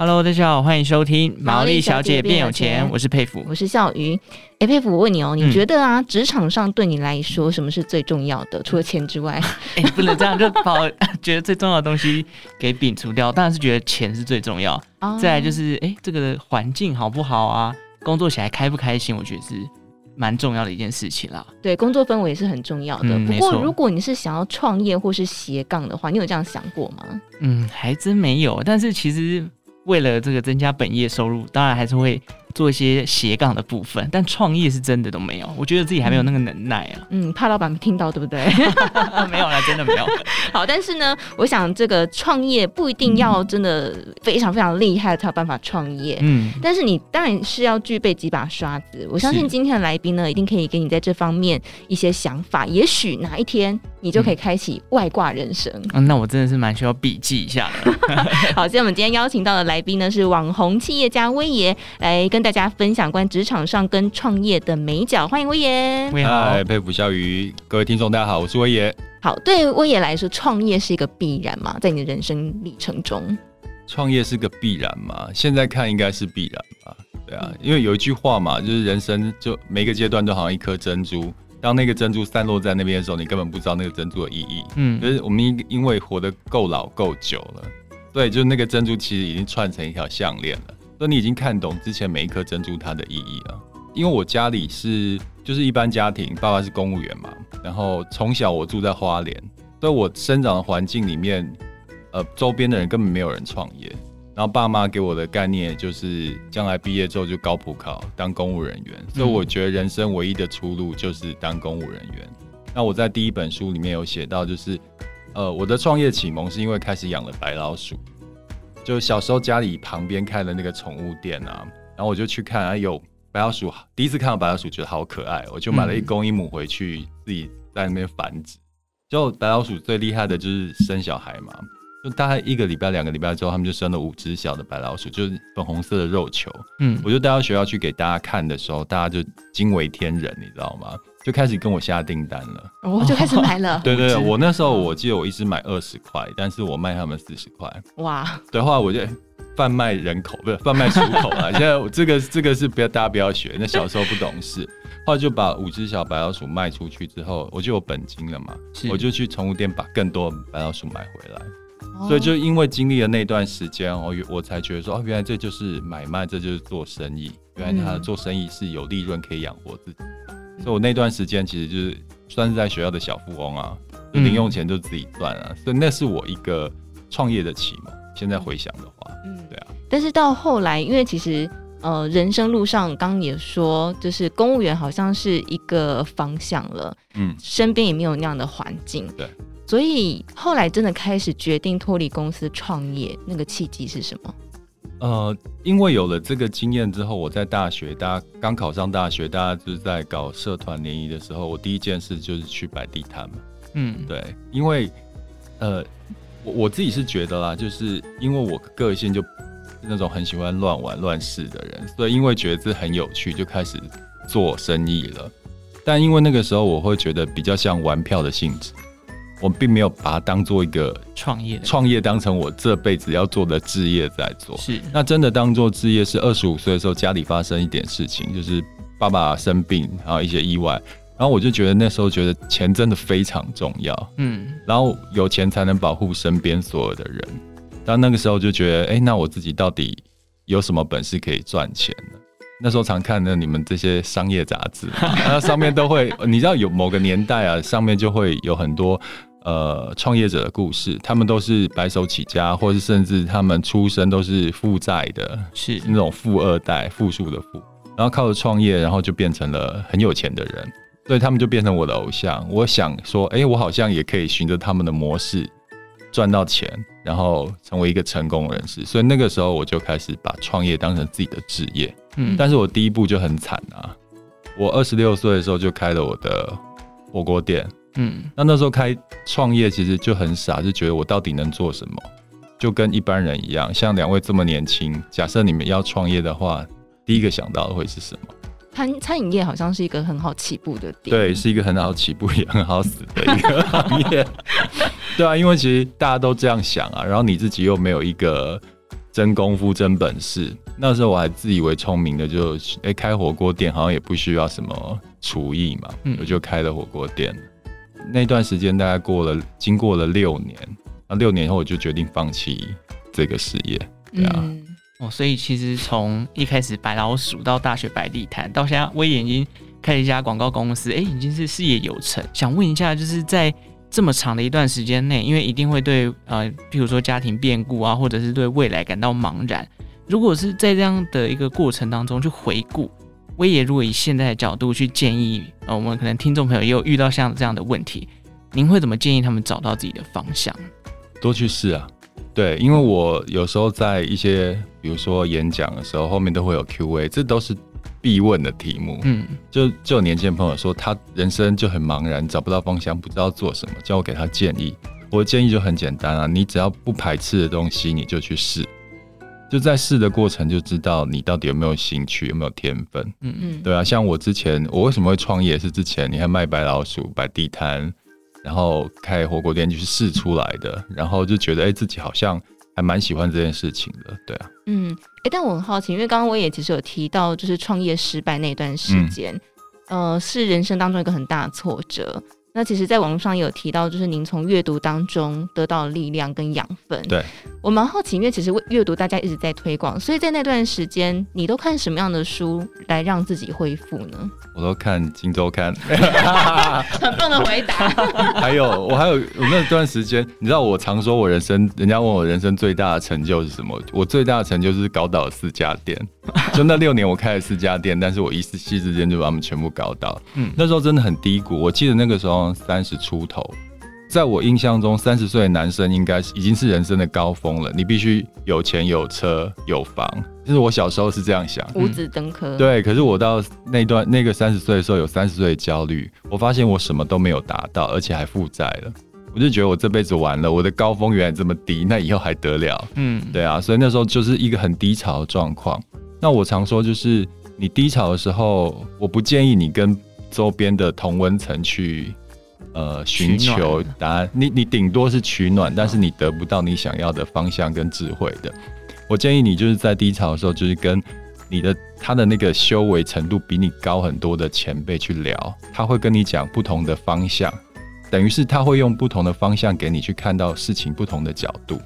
Hello，大家好，欢迎收听《毛利小姐变有钱》，我是佩服，我是笑鱼。哎，佩服，我问你哦，你觉得啊，职场上对你来说，什么是最重要的？除了钱之外，哎，不能这样，就把 觉得最重要的东西给摒除掉。当然是觉得钱是最重要，再来就是哎，这个环境好不好啊？工作起来开不开心？我觉得是蛮重要的一件事情啦。对，工作氛围是很重要的。不过，如果你是想要创业或是斜杠的话，你有这样想过吗？嗯，还真没有。但是其实。为了这个增加本业收入，当然还是会做一些斜杠的部分，但创业是真的都没有。我觉得自己还没有那个能耐啊。嗯，怕老板听到，对不对？没有啦，真的没有。好，但是呢，我想这个创业不一定要真的非常非常厉害才有办法创业。嗯，但是你当然是要具备几把刷子。我相信今天的来宾呢，一定可以给你在这方面一些想法。也许哪一天你就可以开启外挂人生。嗯，嗯，那我真的是蛮需要笔记一下的。好，所以我们今天邀请到的来宾呢是网红企业家威爷，来跟大家分享关职场上跟创业的美角。欢迎威爷。威好，嗨，沛甫孝瑜，各位听众大家好，我是威爷。好，对威爷来说，创业是一个必然嘛？在你的人生历程中，创业是个必然嘛？现在看应该是必然吧。对啊，因为有一句话嘛，就是人生就每个阶段都好像一颗珍珠，当那个珍珠散落在那边的时候，你根本不知道那个珍珠的意义。嗯，就是我们因因为活得够老够久了。对，就是那个珍珠其实已经串成一条项链了，所以你已经看懂之前每一颗珍珠它的意义了。因为我家里是就是一般家庭，爸爸是公务员嘛，然后从小我住在花莲，所以我生长的环境里面，呃，周边的人根本没有人创业，然后爸妈给我的概念就是将来毕业之后就高普考当公务人员，所以我觉得人生唯一的出路就是当公务人员。那我在第一本书里面有写到，就是。呃，我的创业启蒙是因为开始养了白老鼠，就小时候家里旁边开的那个宠物店啊，然后我就去看，啊，有白老鼠，第一次看到白老鼠觉得好可爱，我就买了一公一母回去自己在那边繁殖。就白老鼠最厉害的就是生小孩嘛，就大概一个礼拜、两个礼拜之后，他们就生了五只小的白老鼠，就是粉红色的肉球。嗯，我就带到学校去给大家看的时候，大家就惊为天人，你知道吗？就开始跟我下订单了，我、哦、就开始买了。对，对对，我那时候我记得我一直买二十块，但是我卖他们四十块。哇！对，后来我就贩卖人口，不是贩卖出口啊。现在这个这个是不要大家不要学，那小时候不懂事。后来就把五只小白老鼠卖出去之后，我就有本金了嘛，我就去宠物店把更多白老鼠买回来。哦、所以就因为经历了那段时间，我我才觉得说，哦，原来这就是买卖，这就是做生意。原来他做生意是有利润可以养活自己。所以我那段时间其实就是算是在学校的小富翁啊，就零用钱就自己赚啊，嗯、所以那是我一个创业的启蒙。现在回想的话，嗯，对啊。但是到后来，因为其实呃，人生路上刚刚也说，就是公务员好像是一个方向了，嗯，身边也没有那样的环境，对。所以后来真的开始决定脱离公司创业，那个契机是什么？呃，因为有了这个经验之后，我在大学，大家刚考上大学，大家就是在搞社团联谊的时候，我第一件事就是去摆地摊嘛。嗯，对，因为呃，我我自己是觉得啦，就是因为我个性就那种很喜欢乱玩乱试的人，所以因为觉得这很有趣，就开始做生意了。但因为那个时候，我会觉得比较像玩票的性质。我并没有把它当做一个创业，创业当成我这辈子要做的置业在做。是，那真的当做置业是二十五岁的时候，家里发生一点事情，就是爸爸生病，然后一些意外，然后我就觉得那时候觉得钱真的非常重要，嗯，然后有钱才能保护身边所有的人。但那个时候就觉得，哎、欸，那我自己到底有什么本事可以赚钱呢？那时候常看的你们这些商业杂志，那上面都会，你知道有某个年代啊，上面就会有很多。呃，创业者的故事，他们都是白手起家，或是甚至他们出身都是负债的，是那种富二代，富庶的富，然后靠着创业，然后就变成了很有钱的人，所以他们就变成我的偶像。我想说，哎、欸，我好像也可以循着他们的模式赚到钱，然后成为一个成功人士。所以那个时候我就开始把创业当成自己的职业。嗯，但是我第一步就很惨啊，我二十六岁的时候就开了我的火锅店。嗯，那那时候开创业其实就很傻，就觉得我到底能做什么？就跟一般人一样，像两位这么年轻，假设你们要创业的话，第一个想到的会是什么？餐餐饮业好像是一个很好起步的点，对，是一个很好起步也很好死的一个行业。对啊，因为其实大家都这样想啊，然后你自己又没有一个真功夫、真本事。那时候我还自以为聪明的就，就、欸、哎开火锅店好像也不需要什么厨艺嘛，嗯、我就开了火锅店。那段时间大概过了，经过了六年，那六年后我就决定放弃这个事业。对啊。嗯哦，所以其实从一开始白老鼠到大学摆地摊，到现在威爷已经开了一家广告公司，哎，已经是事业有成。想问一下，就是在这么长的一段时间内，因为一定会对呃，譬如说家庭变故啊，或者是对未来感到茫然。如果是在这样的一个过程当中去回顾，威爷如果以现在的角度去建议，呃，我们可能听众朋友也有遇到像这样的问题，您会怎么建议他们找到自己的方向？多去试啊。对，因为我有时候在一些，比如说演讲的时候，后面都会有 Q&A，这都是必问的题目。嗯，就就有年轻朋友说，他人生就很茫然，找不到方向，不知道做什么，叫我给他建议。我的建议就很简单啊，你只要不排斥的东西，你就去试。就在试的过程，就知道你到底有没有兴趣，有没有天分。嗯嗯，对啊，像我之前，我为什么会创业？是之前你看卖白老鼠、摆地摊。然后开火锅店就是试出来的，然后就觉得哎，自己好像还蛮喜欢这件事情的，对啊。嗯，哎，但我很好奇，因为刚刚我也其实有提到，就是创业失败那段时间，嗯、呃，是人生当中一个很大的挫折。那其实，在网络上也有提到，就是您从阅读当中得到力量跟养分。对，我蛮好奇，因为其实阅读大家一直在推广，所以在那段时间，你都看什么样的书来让自己恢复呢？我都看《今周刊》很棒的回答。还有，我还有我那段时间，你知道，我常说我人生，人家问我人生最大的成就是什么？我最大的成就是搞倒了四家店。就那六年，我开了四家店，但是我一夕之间就把他们全部搞倒。嗯，那时候真的很低谷。我记得那个时候三十出头，在我印象中，三十岁的男生应该是已经是人生的高峰了。你必须有钱、有车、有房。就是我小时候是这样想，五子登科。对，可是我到那段那个三十岁的时候，有三十岁的焦虑。我发现我什么都没有达到，而且还负债了。我就觉得我这辈子完了，我的高峰原来这么低，那以后还得了？嗯，对啊，所以那时候就是一个很低潮的状况。那我常说，就是你低潮的时候，我不建议你跟周边的同温层去，呃，寻求答案。你你顶多是取暖，但是你得不到你想要的方向跟智慧的。我建议你就是在低潮的时候，就是跟你的他的那个修为程度比你高很多的前辈去聊，他会跟你讲不同的方向，等于是他会用不同的方向给你去看到事情不同的角度。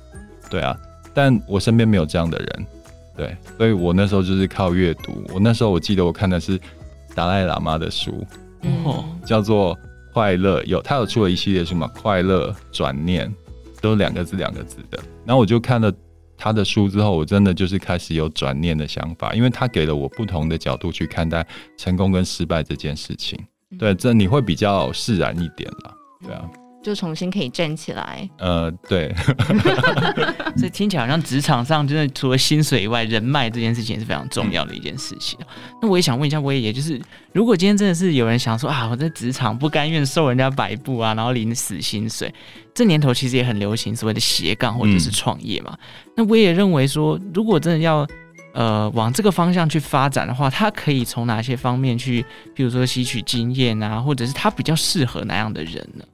对啊，但我身边没有这样的人。对，所以我那时候就是靠阅读。我那时候我记得我看的是达赖喇嘛的书，嗯、叫做《快乐》，有他有出了一系列书嘛，《快乐转念》都两个字两个字的。然后我就看了他的书之后，我真的就是开始有转念的想法，因为他给了我不同的角度去看待成功跟失败这件事情。对，这你会比较释然一点了。对啊。就重新可以站起来。呃，对。所以听起来好像职场上，真的除了薪水以外，人脉这件事情是非常重要的一件事情。嗯、那我也想问一下威爷，就是如果今天真的是有人想说啊，我在职场不甘愿受人家摆布啊，然后领死薪水，这年头其实也很流行所谓的斜杠或者是创业嘛。嗯、那我也认为说，如果真的要呃往这个方向去发展的话，他可以从哪些方面去，比如说吸取经验啊，或者是他比较适合哪样的人呢？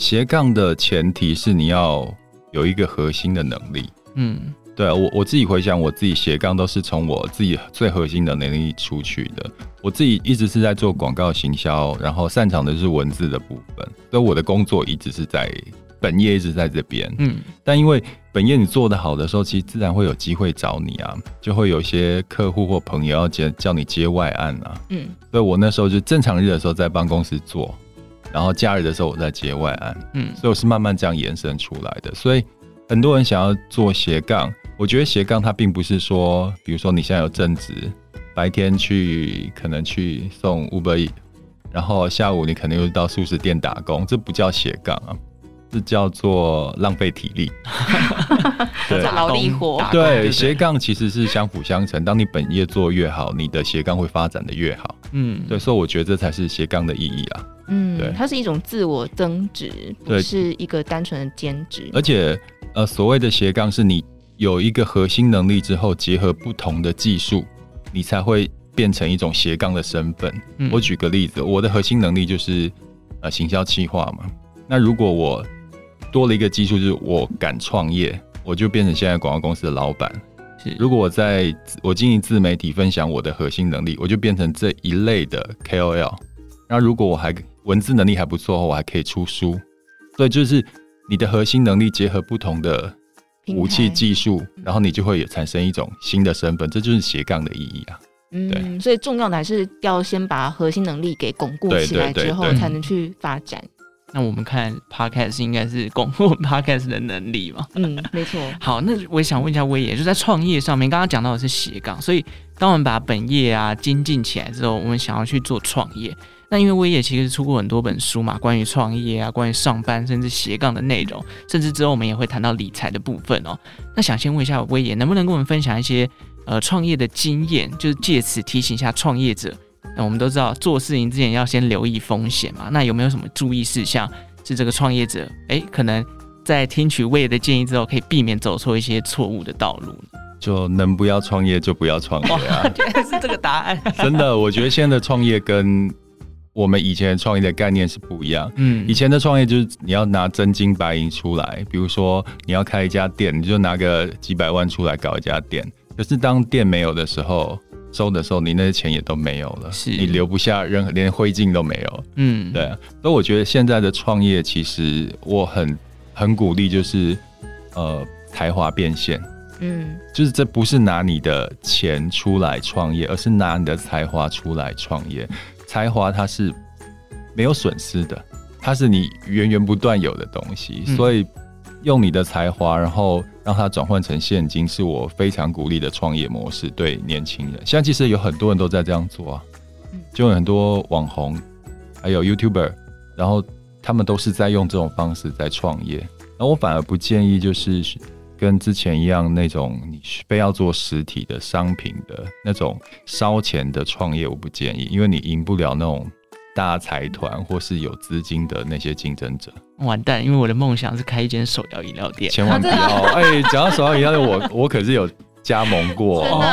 斜杠的前提是你要有一个核心的能力。嗯，对啊，我我自己回想，我自己斜杠都是从我自己最核心的能力出去的。我自己一直是在做广告行销，然后擅长的是文字的部分，所以我的工作一直是在本业一直在这边。嗯，但因为本业你做得好的时候，其实自然会有机会找你啊，就会有一些客户或朋友要接叫你接外案啊。嗯，所以我那时候就正常日的时候在办公室做。然后假日的时候我在接外案，嗯，所以我是慢慢这样延伸出来的。所以很多人想要做斜杠，我觉得斜杠它并不是说，比如说你现在有正职，白天去可能去送 Uber Eats，然后下午你可能又到素食店打工，这不叫斜杠啊，这叫做浪费体力，对，劳力活。对，斜杠其实是相辅相成，当你本业做越好，你的斜杠会发展的越好。嗯，对，所以我觉得这才是斜杠的意义啊。嗯，对，它是一种自我增值，不是一个单纯的兼职。而且，呃，所谓的斜杠是你有一个核心能力之后，结合不同的技术，你才会变成一种斜杠的身份。嗯、我举个例子，我的核心能力就是呃行销企划嘛。那如果我多了一个技术，就是我敢创业，我就变成现在广告公司的老板。是，如果我在我经营自媒体，分享我的核心能力，我就变成这一类的 KOL。那如果我还文字能力还不错，我还可以出书。所以就是你的核心能力结合不同的武器技术，然后你就会有产生一种新的身份，这就是斜杠的意义啊。嗯，所以重要的还是要先把核心能力给巩固起来之后，才能去发展。那我们看 Podcast 应该是巩固 Podcast 的能力嘛？嗯，没错。好，那我也想问一下威爷，就在创业上面，刚刚讲到的是斜杠，所以当我们把本业啊精进起来之后，我们想要去做创业。那因为威爷其实出过很多本书嘛，关于创业啊，关于上班，甚至斜杠的内容，甚至之后我们也会谈到理财的部分哦。那想先问一下威爷，能不能跟我们分享一些呃创业的经验，就是借此提醒一下创业者？那我们都知道做事情之前要先留意风险嘛。那有没有什么注意事项是这个创业者哎，可能在听取崴爷的建议之后，可以避免走错一些错误的道路？就能不要创业就不要创业啊！原来是这个答案。真的，我觉得现在的创业跟我们以前创业的概念是不一样。嗯，以前的创业就是你要拿真金白银出来，比如说你要开一家店，你就拿个几百万出来搞一家店。可是当店没有的时候，收的时候，你那些钱也都没有了，是你留不下任何，连灰烬都没有。嗯，对啊。所以我觉得现在的创业，其实我很很鼓励，就是呃才华变现。嗯，就是这不是拿你的钱出来创业，而是拿你的才华出来创业。才华它是没有损失的，它是你源源不断有的东西，嗯、所以。用你的才华，然后让它转换成现金，是我非常鼓励的创业模式。对年轻人，现在其实有很多人都在这样做啊，就有很多网红，还有 YouTuber，然后他们都是在用这种方式在创业。那我反而不建议，就是跟之前一样那种你非要做实体的商品的那种烧钱的创业，我不建议，因为你赢不了那种。大财团或是有资金的那些竞争者，完蛋！因为我的梦想是开一间手摇饮料店，千万不要！哎、欸，讲到手摇饮料店，我 我可是有。加盟过，哦、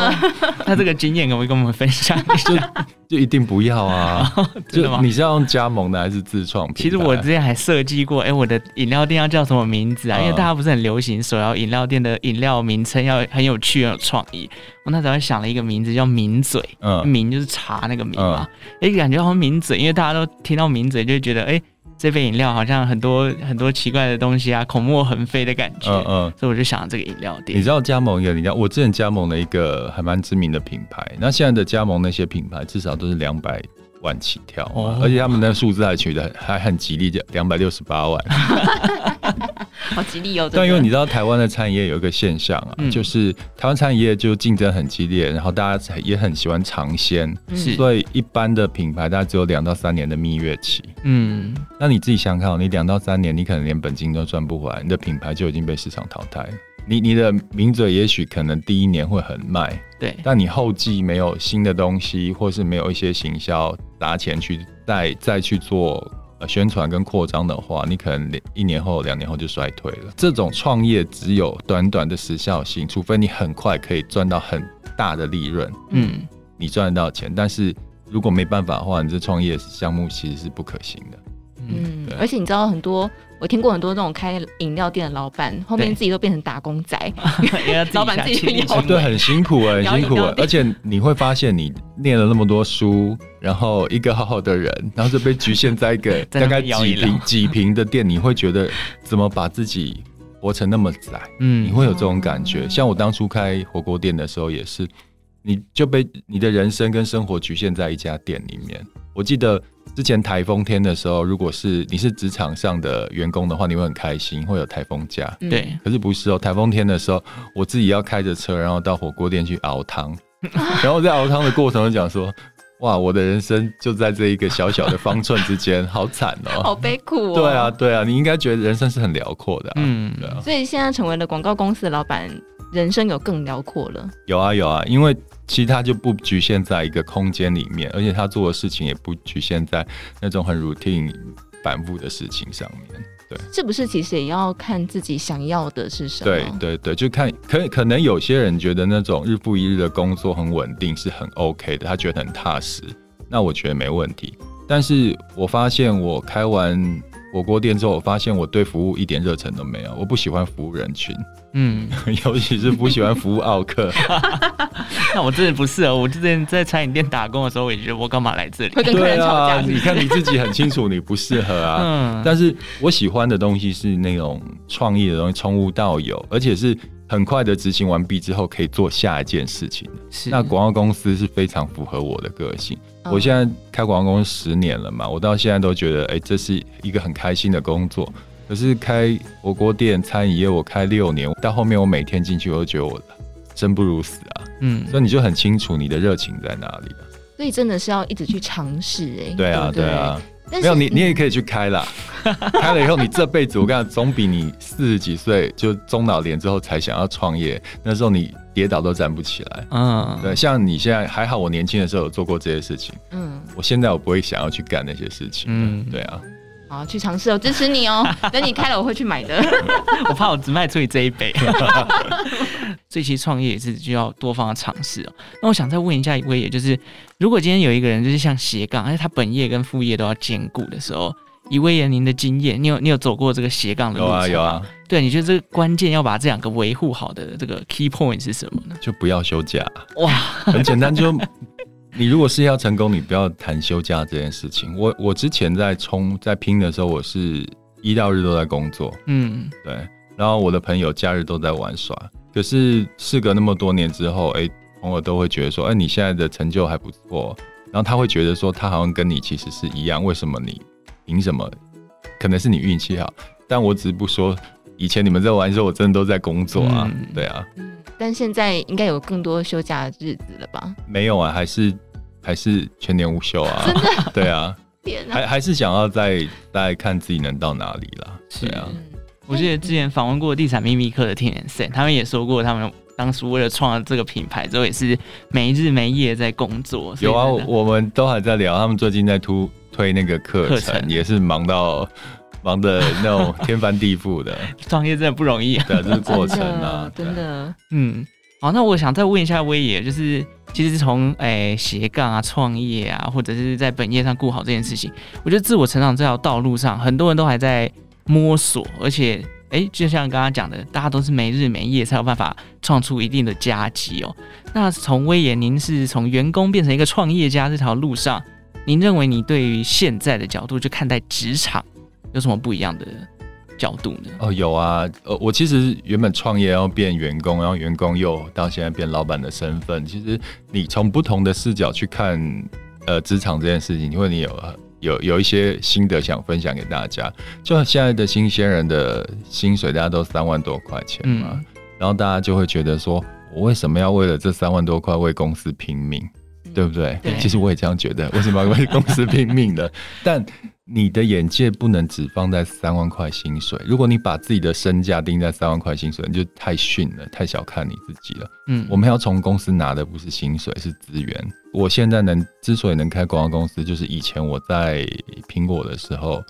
他这个经验可不可以跟我们分享一下？就 一定不要啊！真的吗？你是要用加盟的还是自创？其实我之前还设计过，哎、欸，我的饮料店要叫什么名字啊？嗯、因为大家不是很流行手摇饮料店的饮料名称要很有趣、很有创意。我那时候想了一个名字叫“抿嘴”，嗯，抿就是茶那个抿嘛，哎、嗯欸，感觉好像抿嘴，因为大家都听到抿嘴就会觉得，哎、欸。这杯饮料好像很多很多奇怪的东西啊，口沫横飞的感觉。嗯嗯，所以我就想这个饮料店。你知道加盟一个饮料，我之前加盟了一个还蛮知名的品牌。那现在的加盟那些品牌，至少都是两百万起跳，哦、而且他们的数字还取得还很吉利，就两百六十八万。好吉利哦！但因为你知道台湾的餐饮业有一个现象啊，嗯、就是台湾餐饮业就竞争很激烈，然后大家也很喜欢尝鲜，是所以一般的品牌大概只有两到三年的蜜月期。嗯，那你自己想想看，你两到三年，你可能连本金都赚不回来，你的品牌就已经被市场淘汰。你你的名嘴也许可能第一年会很卖，对，但你后继没有新的东西，或是没有一些行销砸钱去再再去做。呃，宣传跟扩张的话，你可能一年后、两年后就衰退了。这种创业只有短短的时效性，除非你很快可以赚到很大的利润，嗯，你赚得到钱。但是如果没办法的话，你这创业项目其实是不可行的。嗯，而且你知道很多，我听过很多这种开饮料店的老板，后面自己都变成打工仔，对 老板自己去摇，对，很辛苦啊，很辛苦啊。而且你会发现，你念了那么多书，然后一个好好的人，然后就被局限在一个大概几平几平的店，你会觉得怎么把自己活成那么窄？嗯，你会有这种感觉。嗯、像我当初开火锅店的时候，也是，你就被你的人生跟生活局限在一家店里面。我记得。之前台风天的时候，如果是你是职场上的员工的话，你会很开心，会有台风假。对，可是不是哦。台风天的时候，我自己要开着车，然后到火锅店去熬汤，然后在熬汤的过程中讲说：“哇，我的人生就在这一个小小的方寸之间，好惨哦，好悲苦哦。”对啊，对啊，你应该觉得人生是很辽阔的啊。嗯，对啊。所以现在成为了广告公司的老板，人生有更辽阔了。有啊，有啊，因为。其实他就不局限在一个空间里面，而且他做的事情也不局限在那种很 routine、反复的事情上面。对，是不是其实也要看自己想要的是什么？对对对，就看可可能有些人觉得那种日复一日的工作很稳定是很 OK 的，他觉得很踏实，那我觉得没问题。但是我发现我开完火锅店之后，我发现我对服务一点热忱都没有，我不喜欢服务人群。嗯，尤其是不喜欢服务奥客。那我真的不适合。我之前在餐饮店打工的时候，我也觉得我干嘛来这里？会跟客人吵架。对啊，你看你自己很清楚，你不适合啊。嗯。但是我喜欢的东西是那种创意的东西，从无到有，而且是很快的执行完毕之后可以做下一件事情。是。那广告公司是非常符合我的个性。嗯。我现在开广告公司十年了嘛，我到现在都觉得，哎，这是一个很开心的工作。可是开火锅店、餐饮业，我开六年，到后面我每天进去，我都觉得我生不如死啊。嗯，所以你就很清楚你的热情在哪里了。所以真的是要一直去尝试哎。对啊，对啊。没有你，你也可以去开啦。开了以后，你这辈子我跟你讲，总比你四十几岁就中老年之后才想要创业，那时候你跌倒都站不起来。嗯，对。像你现在还好，我年轻的时候有做过这些事情。嗯，我现在我不会想要去干那些事情。嗯，对啊。好，去尝试，哦支持你哦。等你开了，我会去买的。我怕我只卖出你这一杯。这期创业也是就要多方的尝试哦。那我想再问一下威爷，就是如果今天有一个人就是像斜杠，而且他本业跟副业都要兼顾的时候，以威爷您的经验，你有你有走过这个斜杠的路？有啊有啊。对，你觉得这个关键要把这两个维护好的这个 key point 是什么呢？就不要休假。哇，很简单就。你如果是要成功，你不要谈休假这件事情。我我之前在冲在拼的时候，我是一到日都在工作，嗯，对。然后我的朋友假日都在玩耍。可是事隔那么多年之后，哎、欸，朋友都会觉得说，哎、欸，你现在的成就还不错。然后他会觉得说，他好像跟你其实是一样。为什么你凭什么？可能是你运气好，但我只是不说。以前你们在玩的时候，我真的都在工作啊，嗯、对啊。嗯，但现在应该有更多休假的日子了吧？没有啊，还是。还是全年无休啊！真的，对啊，哪还还是想要再再看自己能到哪里啦。对啊，我记得之前访问过地产秘密课的天然森，他们也说过，他们当初为了创这个品牌之后，也是没日没夜在工作。有啊，我们都还在聊，他们最近在推推那个课程，程也是忙到忙的那种天翻地覆的。创业真的不容易，对，这是过程啊，真的，嗯。好，那我想再问一下威爷，就是其实从诶斜杠啊、创业啊，或者是在本业上顾好这件事情，我觉得自我成长这条道路上，很多人都还在摸索，而且诶，就像刚刚讲的，大家都是没日没夜才有办法创出一定的佳绩哦。那从威爷，您是从员工变成一个创业家这条路上，您认为你对于现在的角度去看待职场有什么不一样的？角度呢？哦，有啊，呃，我其实原本创业要变员工，然后员工又到现在变老板的身份。其实你从不同的视角去看，呃，职场这件事情，因为你有有有一些心得想分享给大家。就现在的新鲜人的薪水，大家都三万多块钱嘛，嗯、然后大家就会觉得说，我为什么要为了这三万多块为公司拼命？对不对？对，其实我也这样觉得，为什么要为公司拼命的？但你的眼界不能只放在三万块薪水。如果你把自己的身价定在三万块薪水，你就太逊了，太小看你自己了。嗯，我们要从公司拿的不是薪水，是资源。我现在能之所以能开广告公司，就是以前我在苹果的时候，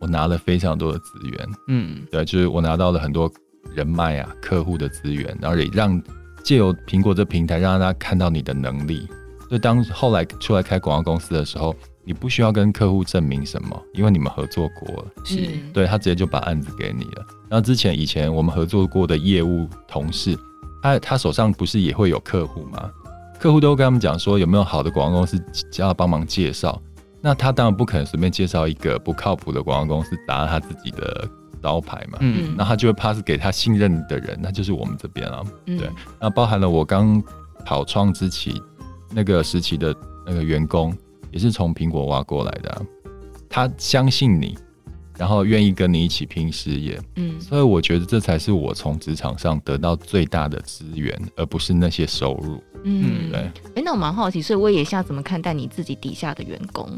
我拿了非常多的资源。嗯，对，就是我拿到了很多人脉啊、客户的资源，然后也让借由苹果这平台，让大家看到你的能力。所以当后来出来开广告公司的时候，你不需要跟客户证明什么，因为你们合作过了，是。对，他直接就把案子给你了。然后之前以前我们合作过的业务同事，他他手上不是也会有客户吗？客户都跟他们讲说有没有好的广告公司叫他帮忙介绍，那他当然不可能随便介绍一个不靠谱的广告公司打他自己的招牌嘛，嗯，那他就会怕是给他信任的人，那就是我们这边了，对，那包含了我刚跑创之期。那个时期的那个员工也是从苹果挖过来的，啊，他相信你，然后愿意跟你一起拼事业，嗯，所以我觉得这才是我从职场上得到最大的资源，而不是那些收入，嗯，对。哎，那我蛮好奇，所以我也想怎么看待你自己底下的员工？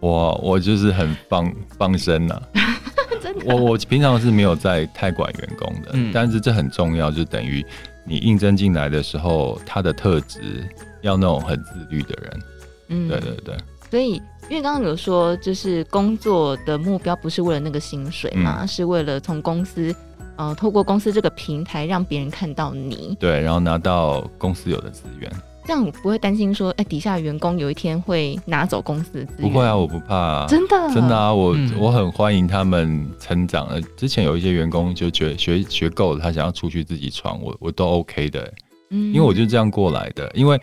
我我就是很放放生了，啊，真的，我我平常是没有在太管员工的，嗯，但是这很重要，就等于你应征进来的时候，他的特质。要那种很自律的人，嗯，对对对，所以，因为刚刚有说，就是工作的目标不是为了那个薪水嘛，嗯、是为了从公司，呃，透过公司这个平台让别人看到你，对，然后拿到公司有的资源。这样你不会担心说，哎，底下员工有一天会拿走公司的资源？不会啊，我不怕啊，真的，真的啊，我、嗯、我很欢迎他们成长。呃，之前有一些员工就觉得学学够了，他想要出去自己闯，我我都 OK 的，嗯，因为我就这样过来的。因为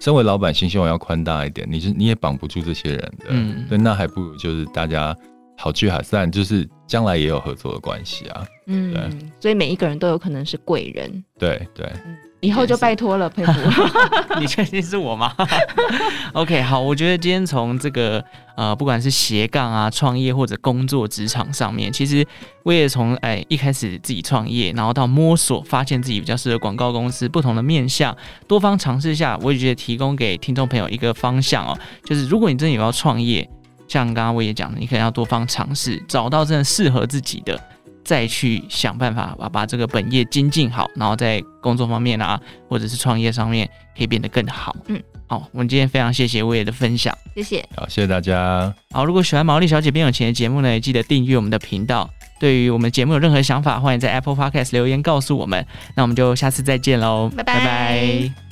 身为老板，心胸要宽大一点，你是你也绑不住这些人的，嗯，对，那还不如就是大家好聚好散，就是将来也有合作的关系啊，嗯，对，所以每一个人都有可能是贵人，对对。嗯以后就拜托了，佩服。你确定是我吗？OK，好，我觉得今天从这个呃，不管是斜杠啊、创业或者工作职场上面，其实我也从哎一开始自己创业，然后到摸索，发现自己比较适合广告公司，不同的面向，多方尝试下，我也觉得提供给听众朋友一个方向哦，就是如果你真的有要创业，像刚刚我也讲的，你可能要多方尝试，找到真的适合自己的。再去想办法把把这个本业精进好，然后在工作方面啊，或者是创业上面可以变得更好。嗯，好，我们今天非常谢谢魏爷的分享，谢谢。好，谢谢大家。好，如果喜欢毛利小姐变有钱的节目呢，也记得订阅我们的频道。对于我们节目有任何想法，欢迎在 Apple Podcast 留言告诉我们。那我们就下次再见喽，拜拜。拜拜。